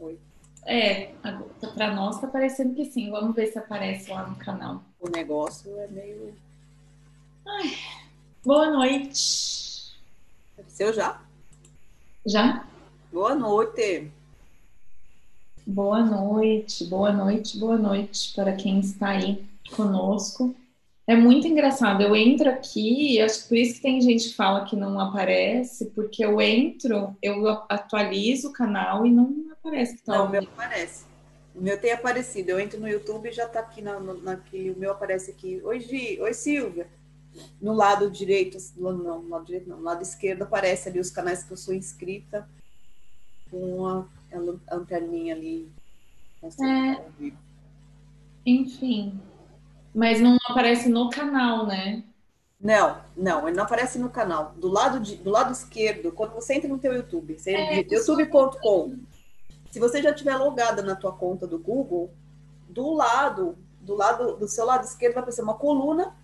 foi. É, para nós tá parecendo que sim. Vamos ver se aparece lá no canal. O negócio é meio. Ai, boa noite. Apareceu já? Já? Boa noite. Boa noite, boa noite, boa noite para quem está aí conosco. É muito engraçado. Eu entro aqui, e acho que por isso que tem gente que fala que não aparece, porque eu entro, eu atualizo o canal e não aparece tá Não, o meu aparece. O meu tem aparecido. Eu entro no YouTube e já está aqui na, naquele. O meu aparece aqui. Oi, Gi. Oi, Silvia. No lado direito, não, no lado direito não, no lado esquerdo aparece ali os canais que eu sou inscrita com a, a lanterninha ali. É, enfim, mas não aparece no canal, né? Não, não, ele não aparece no canal. Do lado, de, do lado esquerdo, quando você entra no teu YouTube, você é, youtube.com. Se você já tiver logada na tua conta do Google, do lado, do lado do seu lado esquerdo vai aparecer uma coluna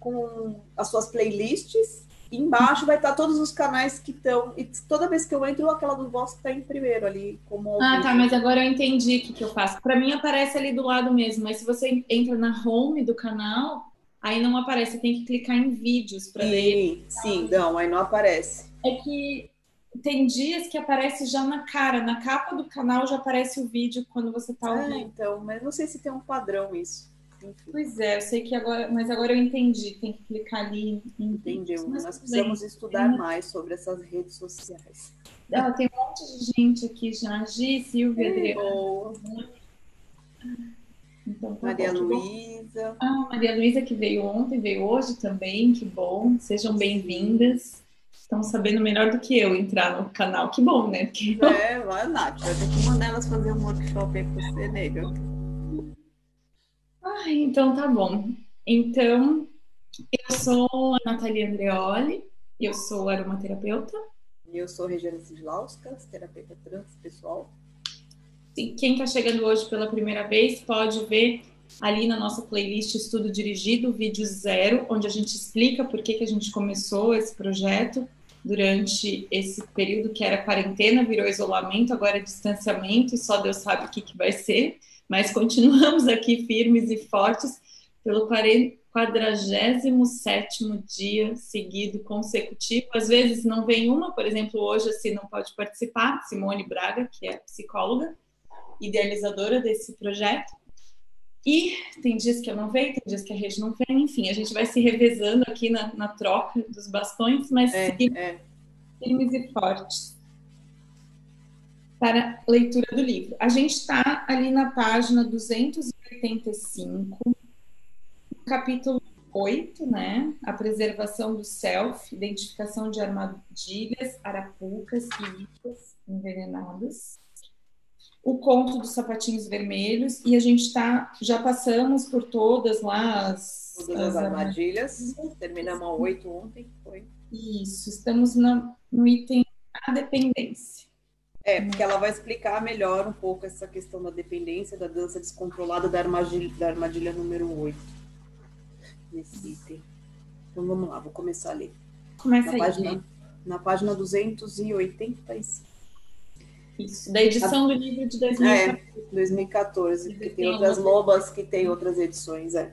com as suas playlists e embaixo vai estar todos os canais que estão. E toda vez que eu entro, aquela do vosso está em primeiro ali. Como ah, tá, mas agora eu entendi o que, que eu faço. Para mim aparece ali do lado mesmo, mas se você entra na home do canal, aí não aparece, tem que clicar em vídeos para ler. Sim, não, aí não aparece. É que tem dias que aparece já na cara, na capa do canal já aparece o vídeo quando você está ouvindo. É, então, mas não sei se tem um padrão isso. Pois é, eu sei que agora, mas agora eu entendi, tem que clicar ali. Entendi, mas nós precisamos bem. estudar tem... mais sobre essas redes sociais. Ah, tem um monte de gente aqui já, Gi, Silvia, Adriana. Então, tá Maria Luísa. Ah, Maria Luísa que veio ontem, veio hoje também, que bom. Sejam bem-vindas. Estão sabendo melhor do que eu entrar no canal, que bom, né? Porque... É, vai, Nath, vai ter que mandar elas fazer um workshop aí pra você, nega. Ah, então tá bom. Então, eu sou a Natalia Andreoli, eu sou aromaterapeuta. E eu sou Regiane Sidlauskas, terapeuta transpessoal. E quem está chegando hoje pela primeira vez pode ver ali na nossa playlist Estudo Dirigido, vídeo zero, onde a gente explica por que, que a gente começou esse projeto durante esse período que era quarentena, virou isolamento, agora é distanciamento e só Deus sabe o que, que vai ser mas continuamos aqui firmes e fortes pelo 47 dia seguido consecutivo. Às vezes não vem uma, por exemplo, hoje assim não pode participar, Simone Braga, que é psicóloga, idealizadora desse projeto. E tem dias que eu não venho, tem dias que a rede não vem, enfim, a gente vai se revezando aqui na, na troca dos bastões, mas é, é. firmes e fortes para leitura do livro. A gente está ali na página 285, capítulo 8, né? A preservação do self, identificação de armadilhas, arapucas e envenenadas. O conto dos sapatinhos vermelhos, e a gente está, já passamos por todas lá as, todas as, as armadilhas. Terminamos a 8 ontem, foi? Isso, estamos na, no item a dependência. É, porque ela vai explicar melhor um pouco essa questão da dependência, da dança descontrolada da armadilha, da armadilha número 8. Nesse item. Então vamos lá, vou começar a ler. Começa na aí. Página, na página 285. Isso, da edição do livro de 2014. É, 2014, porque tem outras lobas que tem outras edições, é.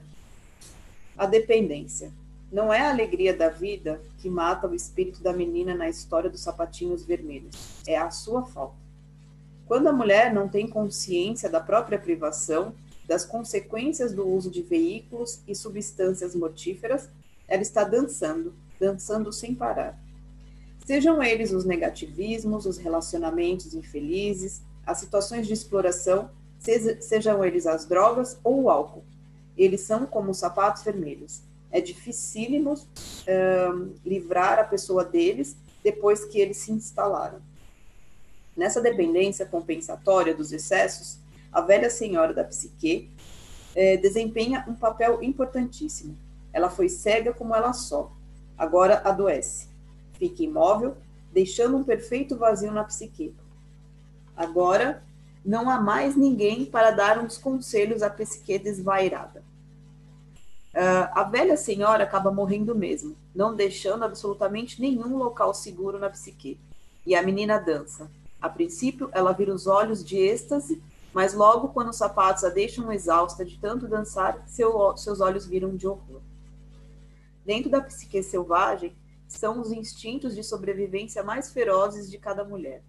A dependência. Não é a alegria da vida que mata o espírito da menina na história dos sapatinhos vermelhos, é a sua falta. Quando a mulher não tem consciência da própria privação, das consequências do uso de veículos e substâncias mortíferas, ela está dançando, dançando sem parar. Sejam eles os negativismos, os relacionamentos infelizes, as situações de exploração, sejam eles as drogas ou o álcool. Eles são como os sapatos vermelhos é dificílimo livrar a pessoa deles depois que eles se instalaram. Nessa dependência compensatória dos excessos, a velha senhora da psique eh, desempenha um papel importantíssimo. Ela foi cega como ela só, agora adoece. Fica imóvel, deixando um perfeito vazio na psique. Agora não há mais ninguém para dar uns conselhos à psique desvairada. Uh, a velha senhora acaba morrendo mesmo, não deixando absolutamente nenhum local seguro na psique. E a menina dança. A princípio, ela vira os olhos de êxtase, mas logo, quando os sapatos a deixam exausta de tanto dançar, seu, seus olhos viram de horror. Dentro da psique selvagem, são os instintos de sobrevivência mais ferozes de cada mulher.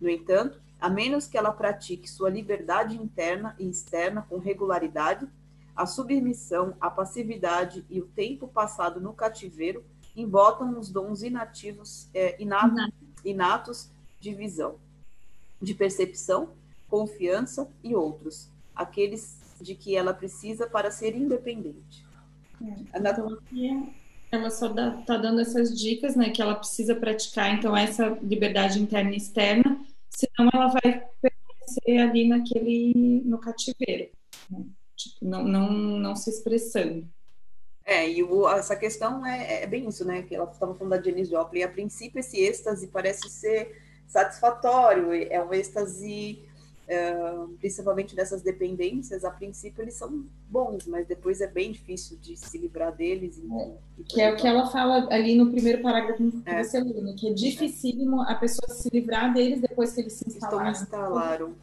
No entanto, a menos que ela pratique sua liberdade interna e externa com regularidade, a submissão, a passividade e o tempo passado no cativeiro embotam os dons inativos, é, inatos, inatos de visão, de percepção, confiança e outros, aqueles de que ela precisa para ser independente. É, então, ela só está dando essas dicas, né, que ela precisa praticar, então, essa liberdade interna e externa, senão ela vai permanecer ali naquele, no cativeiro, né? tipo, não, não, não se expressando. É, e o, essa questão é, é, bem isso, né? Que ela estava falando da Janice Joplin. A princípio, esse êxtase parece ser satisfatório, é um êxtase, uh, principalmente dessas dependências. A princípio, eles são bons, mas depois é bem difícil de se livrar deles. E, é, e que é o que ela fala ali no primeiro parágrafo que é. você leu, né? Que é dificílimo a pessoa se livrar deles depois que eles se instalaram. instalaram.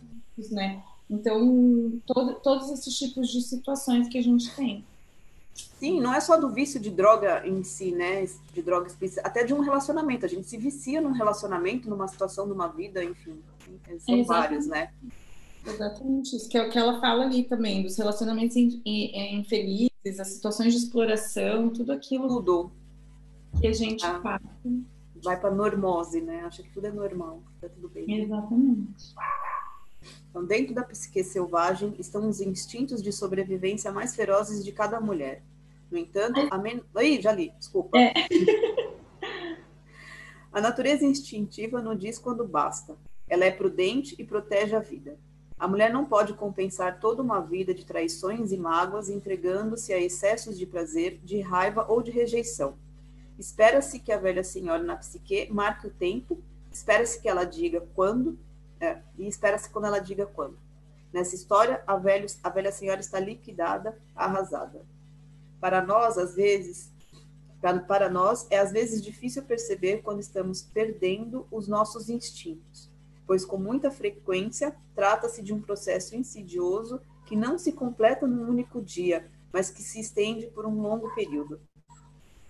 Né? Então, todo, todos esses tipos de situações que a gente tem. Sim, não é só do vício de droga em si, né? De droga até de um relacionamento. A gente se vicia num relacionamento, numa situação, numa vida, enfim. São vários, né? Exatamente isso, que é o que ela fala ali também, dos relacionamentos infelizes, as situações de exploração, tudo aquilo. Tudo. Que a gente ah, passa. Vai para normose, né? Acha que tudo é normal, tá tudo bem. Exatamente. Então, dentro da psique selvagem estão os instintos de sobrevivência mais ferozes de cada mulher. No entanto, a men... Ih, já li, desculpa. É. a natureza instintiva não diz quando basta. Ela é prudente e protege a vida. A mulher não pode compensar toda uma vida de traições e mágoas entregando-se a excessos de prazer, de raiva ou de rejeição. Espera-se que a velha senhora na psique marque o tempo, espera-se que ela diga quando, é, e espera-se quando ela diga quando. Nessa história, a, a velha senhora está liquidada, arrasada. Para nós, às vezes, para nós, é às vezes difícil perceber quando estamos perdendo os nossos instintos, pois com muita frequência trata-se de um processo insidioso que não se completa num único dia, mas que se estende por um longo período.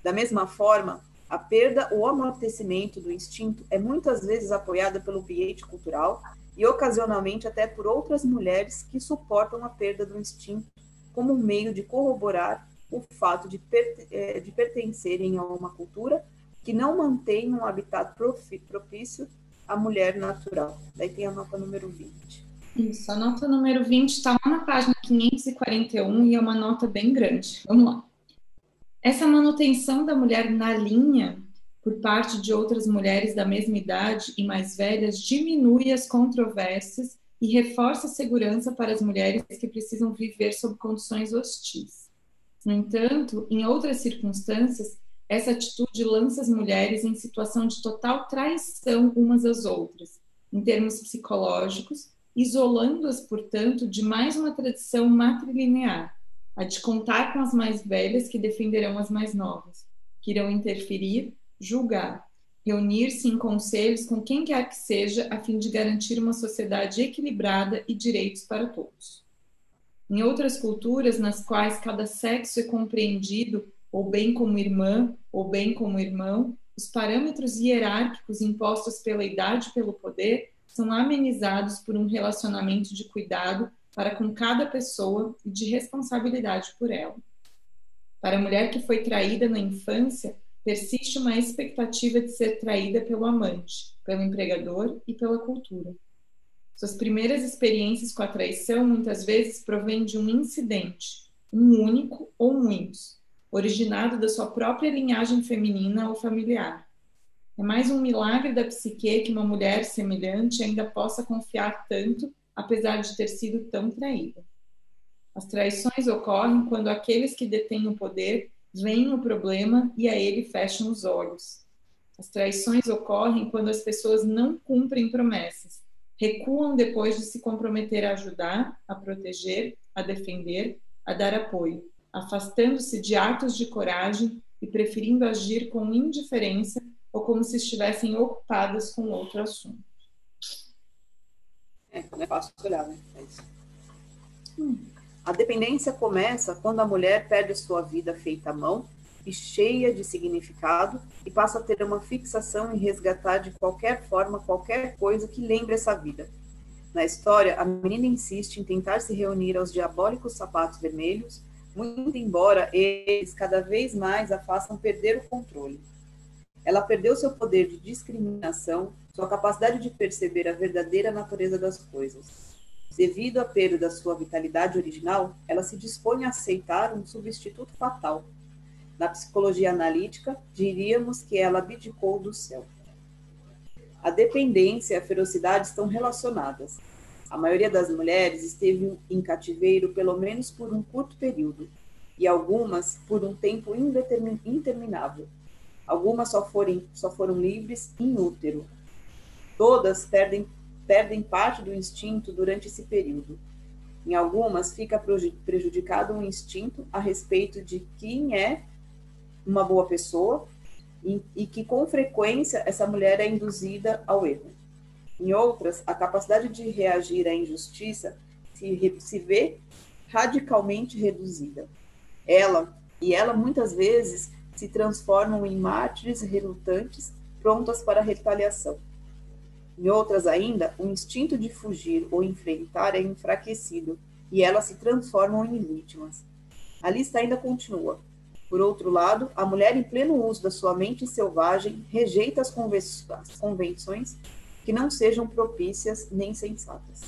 Da mesma forma, a perda ou amortecimento do instinto é muitas vezes apoiada pelo ambiente cultural e ocasionalmente até por outras mulheres que suportam a perda do instinto como um meio de corroborar o fato de, de pertencerem a uma cultura que não mantém um habitat propício à mulher natural. Daí tem a nota número 20. Isso, a nota número 20 está lá na página 541 e é uma nota bem grande. Vamos lá. Essa manutenção da mulher na linha por parte de outras mulheres da mesma idade e mais velhas diminui as controvérsias e reforça a segurança para as mulheres que precisam viver sob condições hostis. No entanto, em outras circunstâncias, essa atitude lança as mulheres em situação de total traição umas às outras, em termos psicológicos, isolando-as, portanto, de mais uma tradição matrilinear, a de contar com as mais velhas que defenderão as mais novas, que irão interferir, julgar, reunir-se em conselhos com quem quer que seja, a fim de garantir uma sociedade equilibrada e direitos para todos. Em outras culturas, nas quais cada sexo é compreendido ou bem como irmã ou bem como irmão, os parâmetros hierárquicos impostos pela idade e pelo poder são amenizados por um relacionamento de cuidado para com cada pessoa e de responsabilidade por ela. Para a mulher que foi traída na infância, persiste uma expectativa de ser traída pelo amante, pelo empregador e pela cultura. Suas primeiras experiências com a traição muitas vezes provêm de um incidente, um único ou muitos, originado da sua própria linhagem feminina ou familiar. É mais um milagre da psique que uma mulher semelhante ainda possa confiar tanto apesar de ter sido tão traída. As traições ocorrem quando aqueles que detêm o poder veem o problema e a ele fecham os olhos. As traições ocorrem quando as pessoas não cumprem promessas, recuam depois de se comprometer a ajudar, a proteger, a defender, a dar apoio, afastando-se de atos de coragem e preferindo agir com indiferença ou como se estivessem ocupadas com outro assunto. É, não é fácil olhar, né? É isso. Hum. A dependência começa quando a mulher perde sua vida feita à mão e cheia de significado e passa a ter uma fixação em resgatar de qualquer forma qualquer coisa que lembre essa vida. Na história, a menina insiste em tentar se reunir aos diabólicos sapatos vermelhos, muito embora eles cada vez mais a façam perder o controle. Ela perdeu seu poder de discriminação, sua capacidade de perceber a verdadeira natureza das coisas. Devido à perda da sua vitalidade original, ela se dispõe a aceitar um substituto fatal. Na psicologia analítica, diríamos que ela abdicou do céu. A dependência e a ferocidade estão relacionadas. A maioria das mulheres esteve em cativeiro pelo menos por um curto período, e algumas por um tempo interminável. Algumas só, forem, só foram livres em útero. Todas perdem perdem parte do instinto durante esse período. Em algumas, fica prejudicado um instinto a respeito de quem é uma boa pessoa e, e que, com frequência, essa mulher é induzida ao erro. Em outras, a capacidade de reagir à injustiça se, se vê radicalmente reduzida. Ela e ela muitas vezes se transformam em mártires relutantes, prontas para a retaliação. Em outras ainda, o instinto de fugir ou enfrentar é enfraquecido e elas se transformam em vítimas. A lista ainda continua. Por outro lado, a mulher, em pleno uso da sua mente selvagem, rejeita as convenções que não sejam propícias nem sensatas.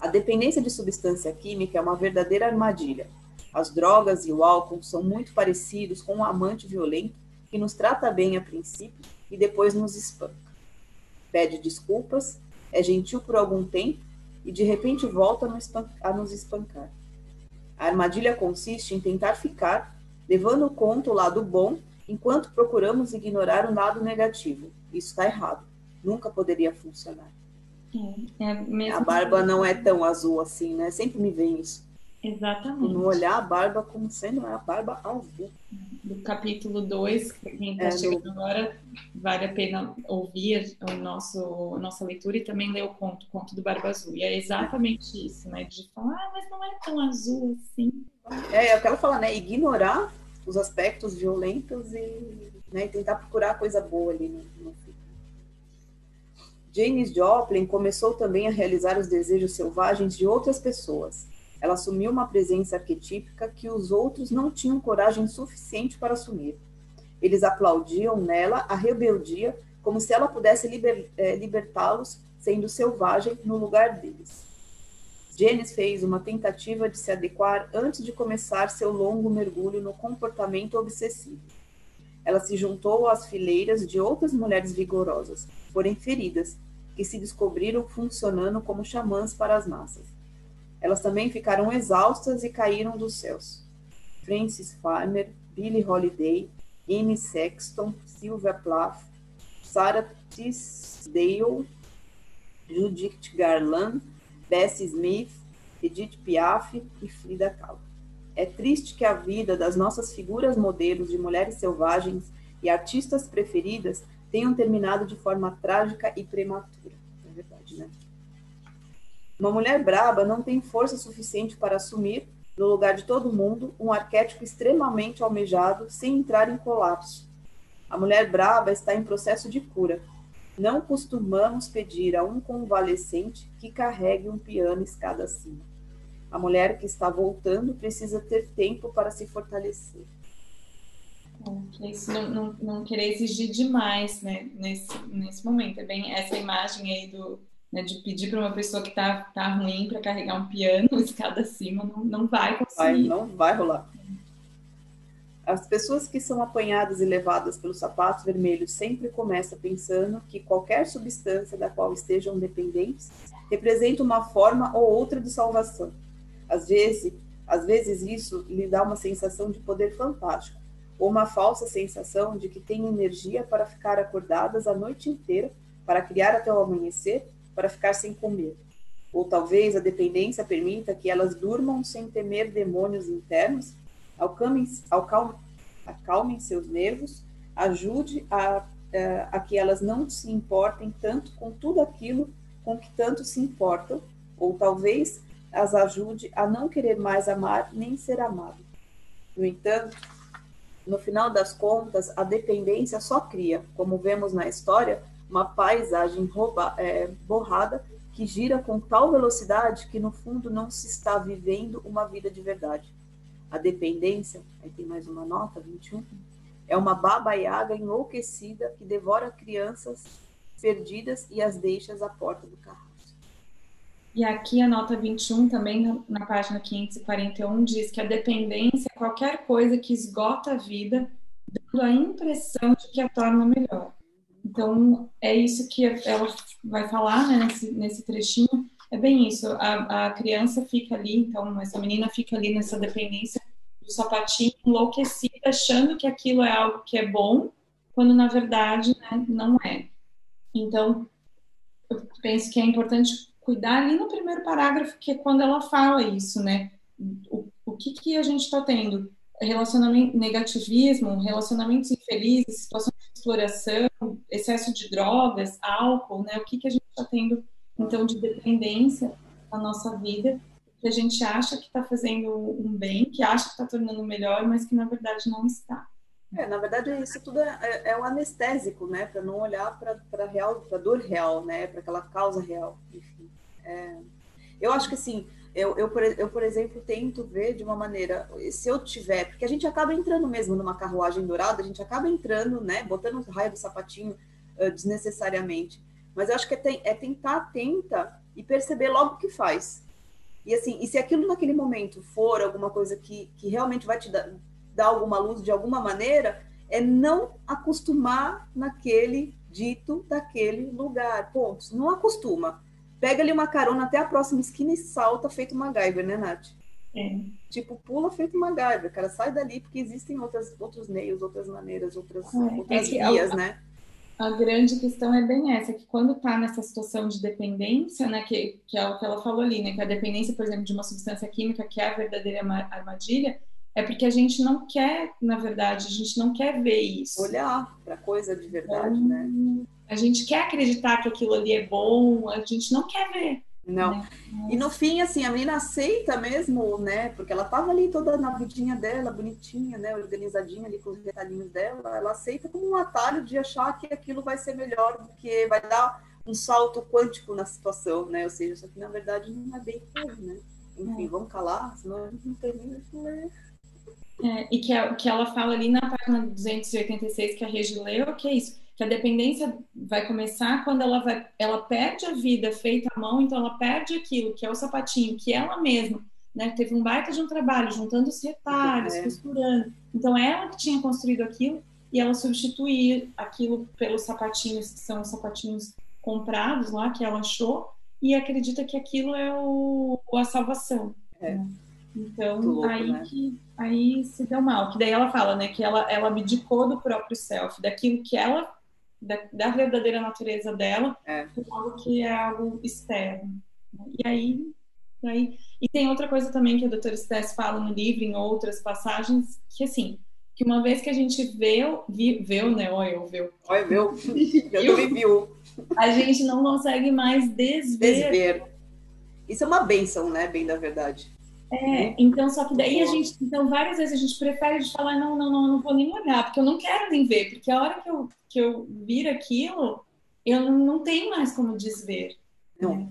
A dependência de substância química é uma verdadeira armadilha. As drogas e o álcool são muito parecidos com um amante violento que nos trata bem a princípio e depois nos espanca pede desculpas, é gentil por algum tempo e de repente volta a nos espancar. A armadilha consiste em tentar ficar, levando conta o lado bom, enquanto procuramos ignorar o lado negativo. Isso está errado. Nunca poderia funcionar. É, é a barba não é tão azul assim, né? Sempre me vem isso. Exatamente. Não olhar a barba como sendo a barba azul. Do capítulo 2, quem está é, chegando do... agora, vale a pena ouvir o nosso, a nossa leitura e também ler o conto, o conto do Barba Azul. E é exatamente isso, né? De falar, ah, mas não é tão azul assim. É, é o que ela fala, né? Ignorar os aspectos violentos e, né, tentar procurar coisa boa ali no, no James Joplin começou também a realizar os desejos selvagens de outras pessoas ela assumiu uma presença arquetípica que os outros não tinham coragem suficiente para assumir. Eles aplaudiam nela a rebeldia como se ela pudesse liber, é, libertá-los sendo selvagem no lugar deles. Janice fez uma tentativa de se adequar antes de começar seu longo mergulho no comportamento obsessivo. Ela se juntou às fileiras de outras mulheres vigorosas, porém feridas, que se descobriram funcionando como xamãs para as massas. Elas também ficaram exaustas e caíram dos céus. Francis Farmer, Billie Holiday, Amy Sexton, Sylvia Plath, Sarah Tisdale, Judith Garland, Bessie Smith, Edith Piaf e Frida Kahlo. É triste que a vida das nossas figuras modelos de mulheres selvagens e artistas preferidas tenham terminado de forma trágica e prematura. É verdade, né? Uma mulher braba não tem força suficiente para assumir, no lugar de todo mundo, um arquétipo extremamente almejado sem entrar em colapso. A mulher braba está em processo de cura. Não costumamos pedir a um convalescente que carregue um piano escada acima. A mulher que está voltando precisa ter tempo para se fortalecer. Isso não, não, não querer exigir demais né, nesse, nesse momento. É bem essa imagem aí do, né, de pedir para uma pessoa que está tá ruim para carregar um piano escada acima, não, não vai conseguir. Vai, não vai rolar. As pessoas que são apanhadas e levadas pelos sapatos vermelhos sempre começam pensando que qualquer substância da qual estejam dependentes representa uma forma ou outra de salvação. Às vezes, às vezes isso lhe dá uma sensação de poder fantástico, ou uma falsa sensação de que têm energia para ficar acordadas a noite inteira, para criar até o amanhecer para ficar sem comer. Ou talvez a dependência permita que elas durmam sem temer demônios internos, acalmem, acalmem, acalmem seus nervos, ajude a, a, a que elas não se importem tanto com tudo aquilo com que tanto se importam, ou talvez as ajude a não querer mais amar nem ser amado. No entanto, no final das contas, a dependência só cria, como vemos na história, uma paisagem rouba, é, borrada que gira com tal velocidade que no fundo não se está vivendo uma vida de verdade. A dependência, aí tem mais uma nota, 21, é uma baba-yaga enlouquecida que devora crianças perdidas e as deixa à porta do carro. E aqui a nota 21 também na página 541 diz que a dependência é qualquer coisa que esgota a vida, dando a impressão de que a torna melhor. Então é isso que ela vai falar né, nesse, nesse trechinho. É bem isso. A, a criança fica ali, então essa menina fica ali nessa dependência do sapatinho enlouquecida, achando que aquilo é algo que é bom, quando na verdade né, não é. Então eu penso que é importante cuidar ali no primeiro parágrafo, que é quando ela fala isso, né? O, o que, que a gente está tendo? Relacionamento, negativismo, relacionamentos infelizes, situações de exploração, excesso de drogas, álcool, né? O que, que a gente está tendo, então, de dependência na nossa vida, que a gente acha que está fazendo um bem, que acha que está tornando melhor, mas que na verdade não está. É, na verdade, isso tudo é, é, é um anestésico, né? Para não olhar para a real, para dor real, né? Para aquela causa real. Enfim. É, eu acho que assim, eu, eu, eu, por exemplo, tento ver de uma maneira, se eu tiver, porque a gente acaba entrando mesmo numa carruagem dourada, a gente acaba entrando, né, botando o raio do sapatinho uh, desnecessariamente. Mas eu acho que é, é tentar atenta e perceber logo o que faz. E assim, e se aquilo naquele momento for alguma coisa que, que realmente vai te dar, dar alguma luz de alguma maneira, é não acostumar naquele dito daquele lugar. Pontos. Não acostuma pega ali uma carona até a próxima esquina e salta feito uma MacGyver, né, Nath? É. Tipo, pula feito uma MacGyver, cara, sai dali porque existem outras, outros meios, outras maneiras, outras, é. outras é vias, a, né? A grande questão é bem essa, que quando tá nessa situação de dependência, né, que, que é o que ela falou ali, né, que a dependência, por exemplo, de uma substância química, que é a verdadeira armadilha, é porque a gente não quer, na verdade, a gente não quer ver isso. Olhar para coisa de verdade, então, né? A gente quer acreditar que aquilo ali é bom, a gente não quer ver. Não. Né? E no fim, assim, a menina aceita mesmo, né? Porque ela tava ali toda na vidinha dela, bonitinha, né? Organizadinha ali com os detalhinhos dela. Ela aceita como um atalho de achar que aquilo vai ser melhor, porque vai dar um salto quântico na situação, né? Ou seja, só que na verdade não é bem isso, né? Enfim, é. vamos calar, senão a gente não termina de ler. É, e que, a, que ela fala ali na página 286 que a Regi leu, que é isso que a dependência vai começar quando ela vai, ela perde a vida feita à mão, então ela perde aquilo que é o sapatinho, que ela mesma, né, teve um baita de um trabalho juntando os retalhos, é. costurando. Então ela que tinha construído aquilo e ela substituir aquilo pelos sapatinhos que são os sapatinhos comprados lá que ela achou e acredita que aquilo é o, a salvação. É. Né? Então louco, aí né? que aí se deu mal. Que daí ela fala, né, que ela ela abdicou do próprio self, daquilo que ela da, da verdadeira natureza dela é. por algo que é algo externo. E aí, aí. E tem outra coisa também que a doutora Stess fala no livro, em outras passagens, que assim, que uma vez que a gente vê, vi, viu, né? Olha, eu viu. Olha, viu. Eu também viu. A gente não consegue mais desver. Desver. Isso é uma benção, né? Bem da verdade. É, então, só que daí a gente, então, várias vezes a gente prefere de falar, não, não, não, não vou nem olhar, porque eu não quero nem ver, porque a hora que eu, que eu vir aquilo, eu não, não tenho mais como desver. Não. Né?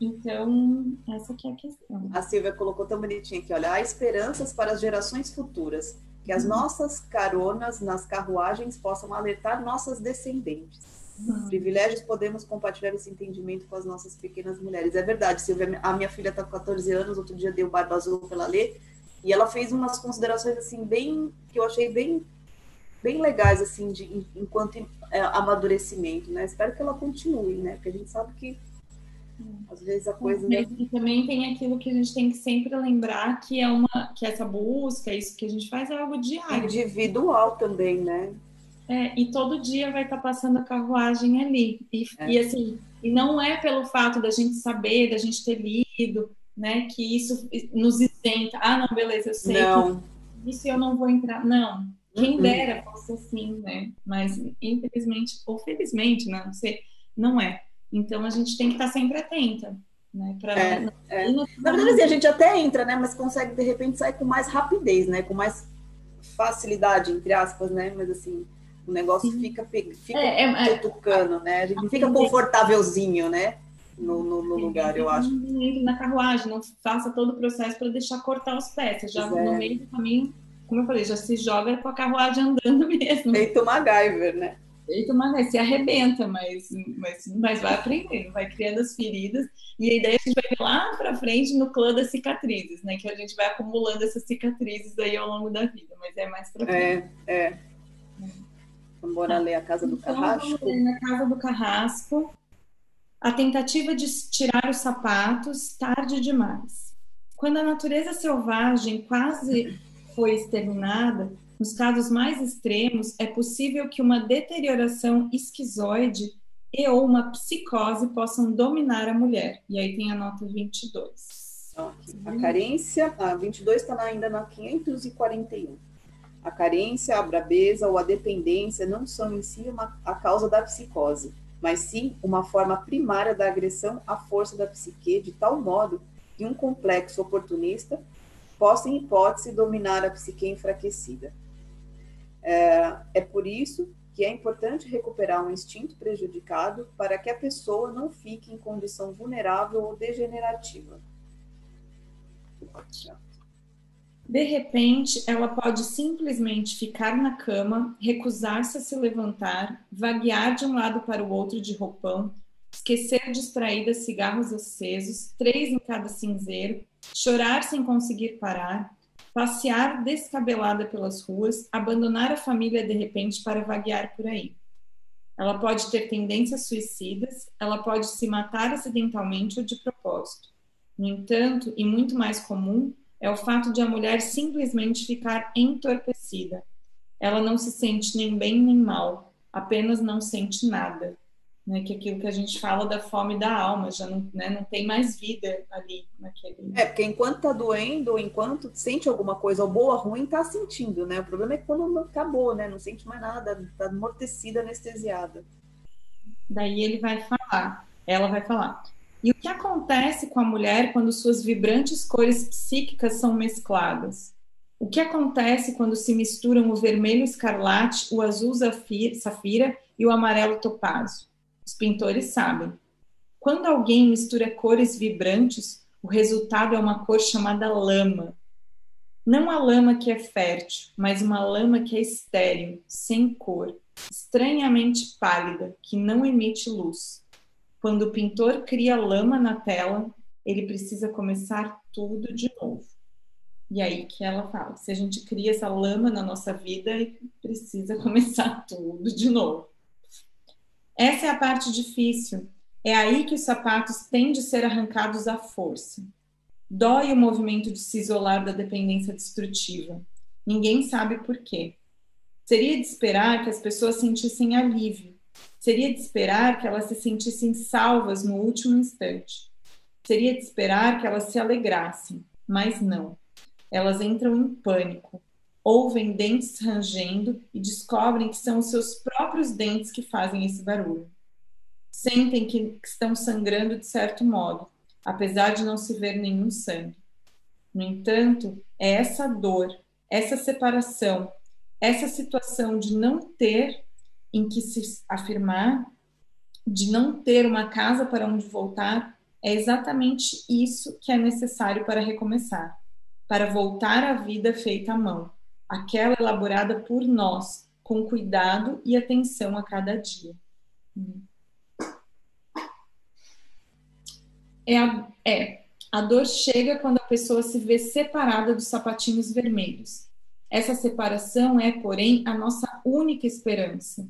Então, essa que é a questão. A Silvia colocou tão bonitinho aqui, olha, há esperanças para as gerações futuras, que as uhum. nossas caronas nas carruagens possam alertar nossas descendentes. Uhum. Privilégios podemos compartilhar esse entendimento com as nossas pequenas mulheres. É verdade, Silvia, a minha filha está com 14 anos, outro dia deu barba azul pela Lê, e ela fez umas considerações assim bem que eu achei bem bem legais assim de enquanto é, amadurecimento, né? Espero que ela continue, né? Porque a gente sabe que às vezes a coisa né? e também tem aquilo que a gente tem que sempre lembrar que é uma que essa busca, isso que a gente faz é algo diário, individual também, né? É, e todo dia vai estar tá passando a carruagem ali. E, é. e, assim, e não é pelo fato da gente saber, da gente ter lido, né, que isso nos isenta. Ah, não, beleza, eu sei. Não. Que isso eu não vou entrar. Não. Quem uhum. dera fosse assim, né? Mas infelizmente, ou felizmente, né? não sei, não é. Então a gente tem que estar sempre atenta. Né, pra, é, é. Não, Na verdade, assim, a gente até entra, né? Mas consegue de repente sair com mais rapidez, né? Com mais facilidade, entre aspas, né? Mas assim, o negócio fica, fica é, é, cutucando, né? A gente fica confortávelzinho, né? No, no, no lugar, eu acho. Não entre na carruagem, não faça todo o processo para deixar cortar os pés. Você já no é. meio do caminho, como eu falei, já se joga com a carruagem andando mesmo. Feito MacGyver, né? Feito MacGyver, se arrebenta, mas, mas, mas vai aprendendo, vai criando as feridas. E a ideia é que a gente vai ver lá para frente no clã das cicatrizes, né? Que a gente vai acumulando essas cicatrizes aí ao longo da vida, mas é mais para frente. É, é. Vamos embora ler a Casa do então, Carrasco. Na Casa do Carrasco. A tentativa de tirar os sapatos tarde demais. Quando a natureza selvagem quase foi exterminada, nos casos mais extremos, é possível que uma deterioração esquizoide e ou uma psicose possam dominar a mulher. E aí tem a nota 22. A carência, a 22 está ainda na 541. A carência, a brabeza ou a dependência não são em si uma, a causa da psicose, mas sim uma forma primária da agressão à força da psique, de tal modo que um complexo oportunista possa, em hipótese, dominar a psique enfraquecida. É, é por isso que é importante recuperar um instinto prejudicado para que a pessoa não fique em condição vulnerável ou degenerativa. De repente, ela pode simplesmente ficar na cama, recusar-se a se levantar, vaguear de um lado para o outro de roupão, esquecer distraída cigarros acesos, três em cada cinzeiro, chorar sem conseguir parar, passear descabelada pelas ruas, abandonar a família de repente para vaguear por aí. Ela pode ter tendências suicidas, ela pode se matar acidentalmente ou de propósito. No entanto, e muito mais comum, é o fato de a mulher simplesmente ficar entorpecida. Ela não se sente nem bem nem mal, apenas não sente nada. Né, que é aquilo que a gente fala da fome da alma, já não, né, não tem mais vida ali naquele. É, porque enquanto tá doendo, enquanto sente alguma coisa, ou boa ou ruim, tá sentindo, né? O problema é quando acabou, né? Não sente mais nada, tá amortecida, anestesiada. Daí ele vai falar, ela vai falar. E o que acontece com a mulher quando suas vibrantes cores psíquicas são mescladas? O que acontece quando se misturam o vermelho escarlate, o azul safira e o amarelo topázio? Os pintores sabem. Quando alguém mistura cores vibrantes, o resultado é uma cor chamada lama. Não a lama que é fértil, mas uma lama que é estéril, sem cor, estranhamente pálida, que não emite luz. Quando o pintor cria lama na tela, ele precisa começar tudo de novo. E aí que ela fala, se a gente cria essa lama na nossa vida, precisa começar tudo de novo. Essa é a parte difícil. É aí que os sapatos têm de ser arrancados à força. Dói o movimento de se isolar da dependência destrutiva. Ninguém sabe por quê. Seria de esperar que as pessoas sentissem alívio, Seria de esperar que elas se sentissem salvas no último instante. Seria de esperar que elas se alegrassem, mas não. Elas entram em pânico, ouvem dentes rangendo e descobrem que são os seus próprios dentes que fazem esse barulho. Sentem que estão sangrando de certo modo, apesar de não se ver nenhum sangue. No entanto, é essa dor, essa separação, essa situação de não ter em que se afirmar de não ter uma casa para onde voltar é exatamente isso que é necessário para recomeçar, para voltar à vida feita à mão, aquela elaborada por nós, com cuidado e atenção a cada dia. É a, é, a dor chega quando a pessoa se vê separada dos sapatinhos vermelhos. Essa separação é, porém, a nossa única esperança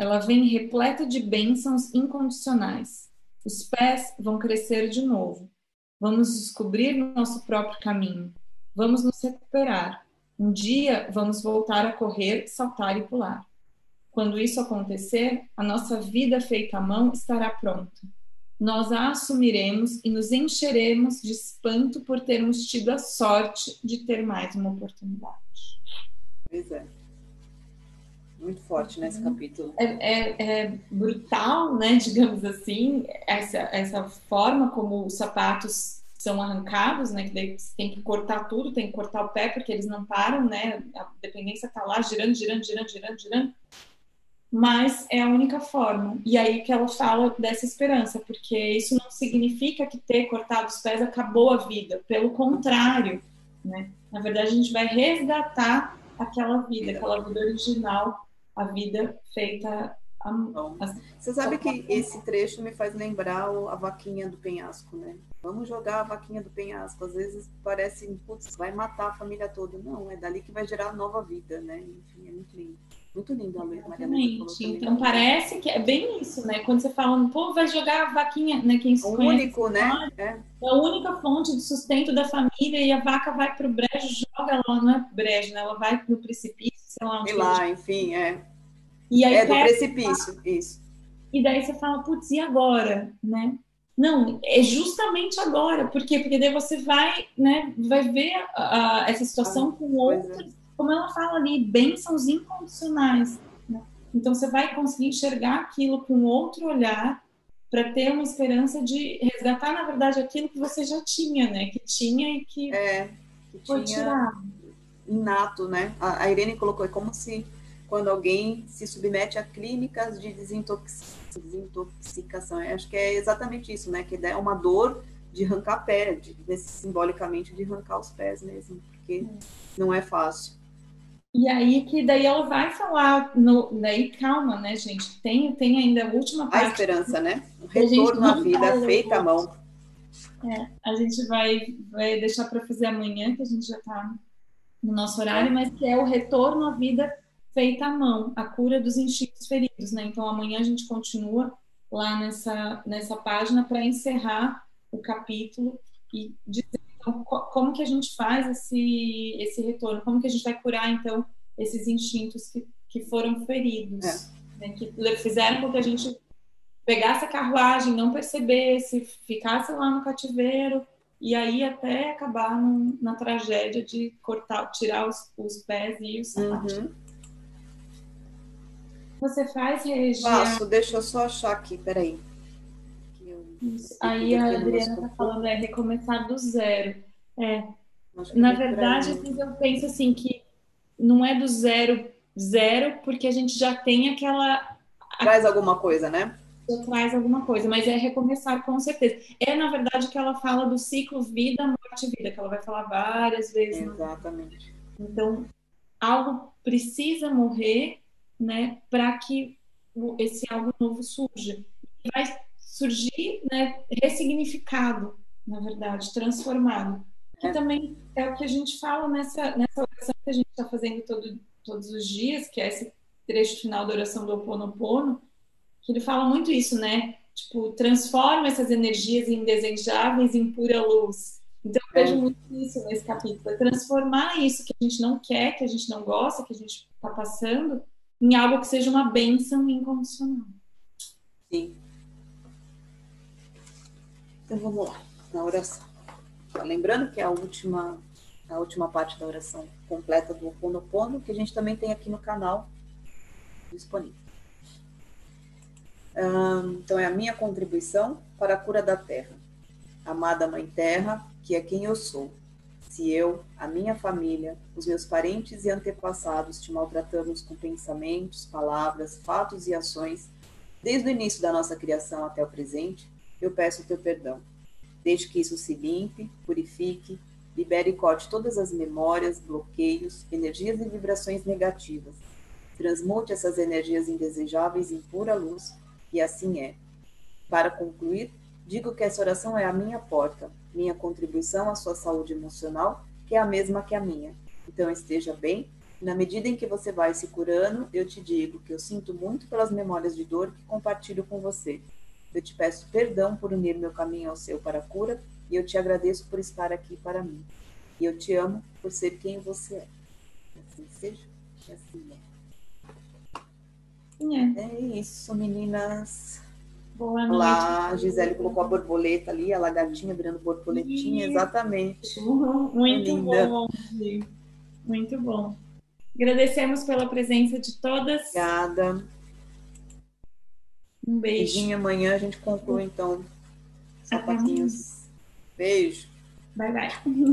ela vem repleta de bênçãos incondicionais. Os pés vão crescer de novo. Vamos descobrir nosso próprio caminho. Vamos nos recuperar. Um dia vamos voltar a correr, saltar e pular. Quando isso acontecer, a nossa vida feita à mão estará pronta. Nós a assumiremos e nos encheremos de espanto por termos tido a sorte de ter mais uma oportunidade. Pois é. Muito forte nesse uhum. capítulo. É, é, é, brutal, né, digamos assim, essa, essa forma como os sapatos são arrancados, né, que daí tem que cortar tudo, tem que cortar o pé porque eles não param, né, a dependência está lá girando, girando, girando, girando, girando, mas é a única forma. E aí que ela fala dessa esperança, porque isso não significa que ter cortado os pés acabou a vida, pelo contrário, né, na verdade a gente vai resgatar aquela vida, aquela vida original a vida feita a mão. Você sabe que esse trecho me faz lembrar a vaquinha do penhasco, né? Vamos jogar a vaquinha do penhasco. Às vezes parece, putz, vai matar a família toda. Não, é dali que vai gerar nova vida, né? Enfim, é muito lindo. Muito lindo a Maria Exatamente. Então parece que é bem isso, né? Quando você fala, pô, vai jogar a vaquinha, né? Quem o único, né? É. é. a única fonte de sustento da família e a vaca vai para o brejo, joga ela, não é brejo, né? Ela vai para o precipício, sei lá. E lá, enfim, é. E aí, é do precipício, fala, isso. E daí você fala, putz, e agora, né? Não, é justamente agora. Por quê? Porque daí você vai, né, vai ver uh, essa situação ah, com outras, é. como ela fala ali, bênçãos incondicionais. Né? Então você vai conseguir enxergar aquilo com outro olhar para ter uma esperança de resgatar, na verdade, aquilo que você já tinha, né? Que tinha e que, é, que foi tinha tirado. inato, né? A Irene colocou, é como se quando alguém se submete a clínicas de desintoxicação. Eu acho que é exatamente isso, né? Que é uma dor de arrancar pé, de, simbolicamente de arrancar os pés mesmo, porque não é fácil. E aí que daí ela vai falar, no, daí calma, né, gente? Tem, tem ainda a última parte. A esperança, né? O retorno à vida feita à mão. É, a gente vai, vai deixar para fazer amanhã, que a gente já está no nosso horário, mas que é o retorno à vida feita à mão, a cura dos instintos feridos, né? Então amanhã a gente continua lá nessa nessa página para encerrar o capítulo e dizer então, como que a gente faz esse esse retorno, como que a gente vai curar então esses instintos que, que foram feridos, é. né? que fizeram com que a gente pegasse a carruagem, não percebesse, ficasse lá no cativeiro e aí até acabar num, na tragédia de cortar, tirar os, os pés e os sapatos. Uhum. Você faz, Regia? Faço, deixa eu só achar aqui, peraí. Aí a Adriana está falando, é recomeçar do zero. É. Na verdade, eu penso assim que não é do zero, zero, porque a gente já tem aquela. Traz alguma coisa, né? Traz alguma coisa, mas é recomeçar com certeza. É, na verdade, que ela fala do ciclo vida, morte vida, que ela vai falar várias vezes. Exatamente. Então, algo precisa morrer né, para que esse algo novo surja. Vai surgir, né, ressignificado, na verdade, transformado. Que é. também é o que a gente fala nessa, nessa oração que a gente está fazendo todo, todos os dias, que é esse trecho final da oração do Ho Oponopono, que ele fala muito isso, né? Tipo, transforma essas energias indesejáveis em pura luz. Então, eu vejo é. muito isso nesse capítulo. É transformar isso que a gente não quer, que a gente não gosta, que a gente está passando, em algo que seja uma bênção incondicional. Sim. Então vamos lá, na oração. Lembrando que é a última, a última parte da oração completa do Oponopono, que a gente também tem aqui no canal disponível. Então é a minha contribuição para a cura da Terra. Amada Mãe Terra, que é quem eu sou se eu, a minha família, os meus parentes e antepassados te maltratamos com pensamentos, palavras, fatos e ações, desde o início da nossa criação até o presente, eu peço o teu perdão. Desde que isso se limpe, purifique, libere e corte todas as memórias, bloqueios, energias e vibrações negativas. Transmute essas energias indesejáveis em pura luz, e assim é. Para concluir, digo que essa oração é a minha porta, minha contribuição à sua saúde emocional, que é a mesma que a minha. Então esteja bem. Na medida em que você vai se curando, eu te digo que eu sinto muito pelas memórias de dor que compartilho com você. Eu te peço perdão por unir meu caminho ao seu para a cura e eu te agradeço por estar aqui para mim. E eu te amo por ser quem você é. Assim seja, assim é. É isso, meninas. Boa noite. Lá, a Gisele colocou a borboleta ali, a lagartinha virando borboletinha, Isso. exatamente. Uhum. Muito Linda. bom, muito bom. Agradecemos pela presença de todas. Obrigada. Um beijo. Beijinho, amanhã a gente conclui, então, sapatinhos. Beijo. Bye, bye.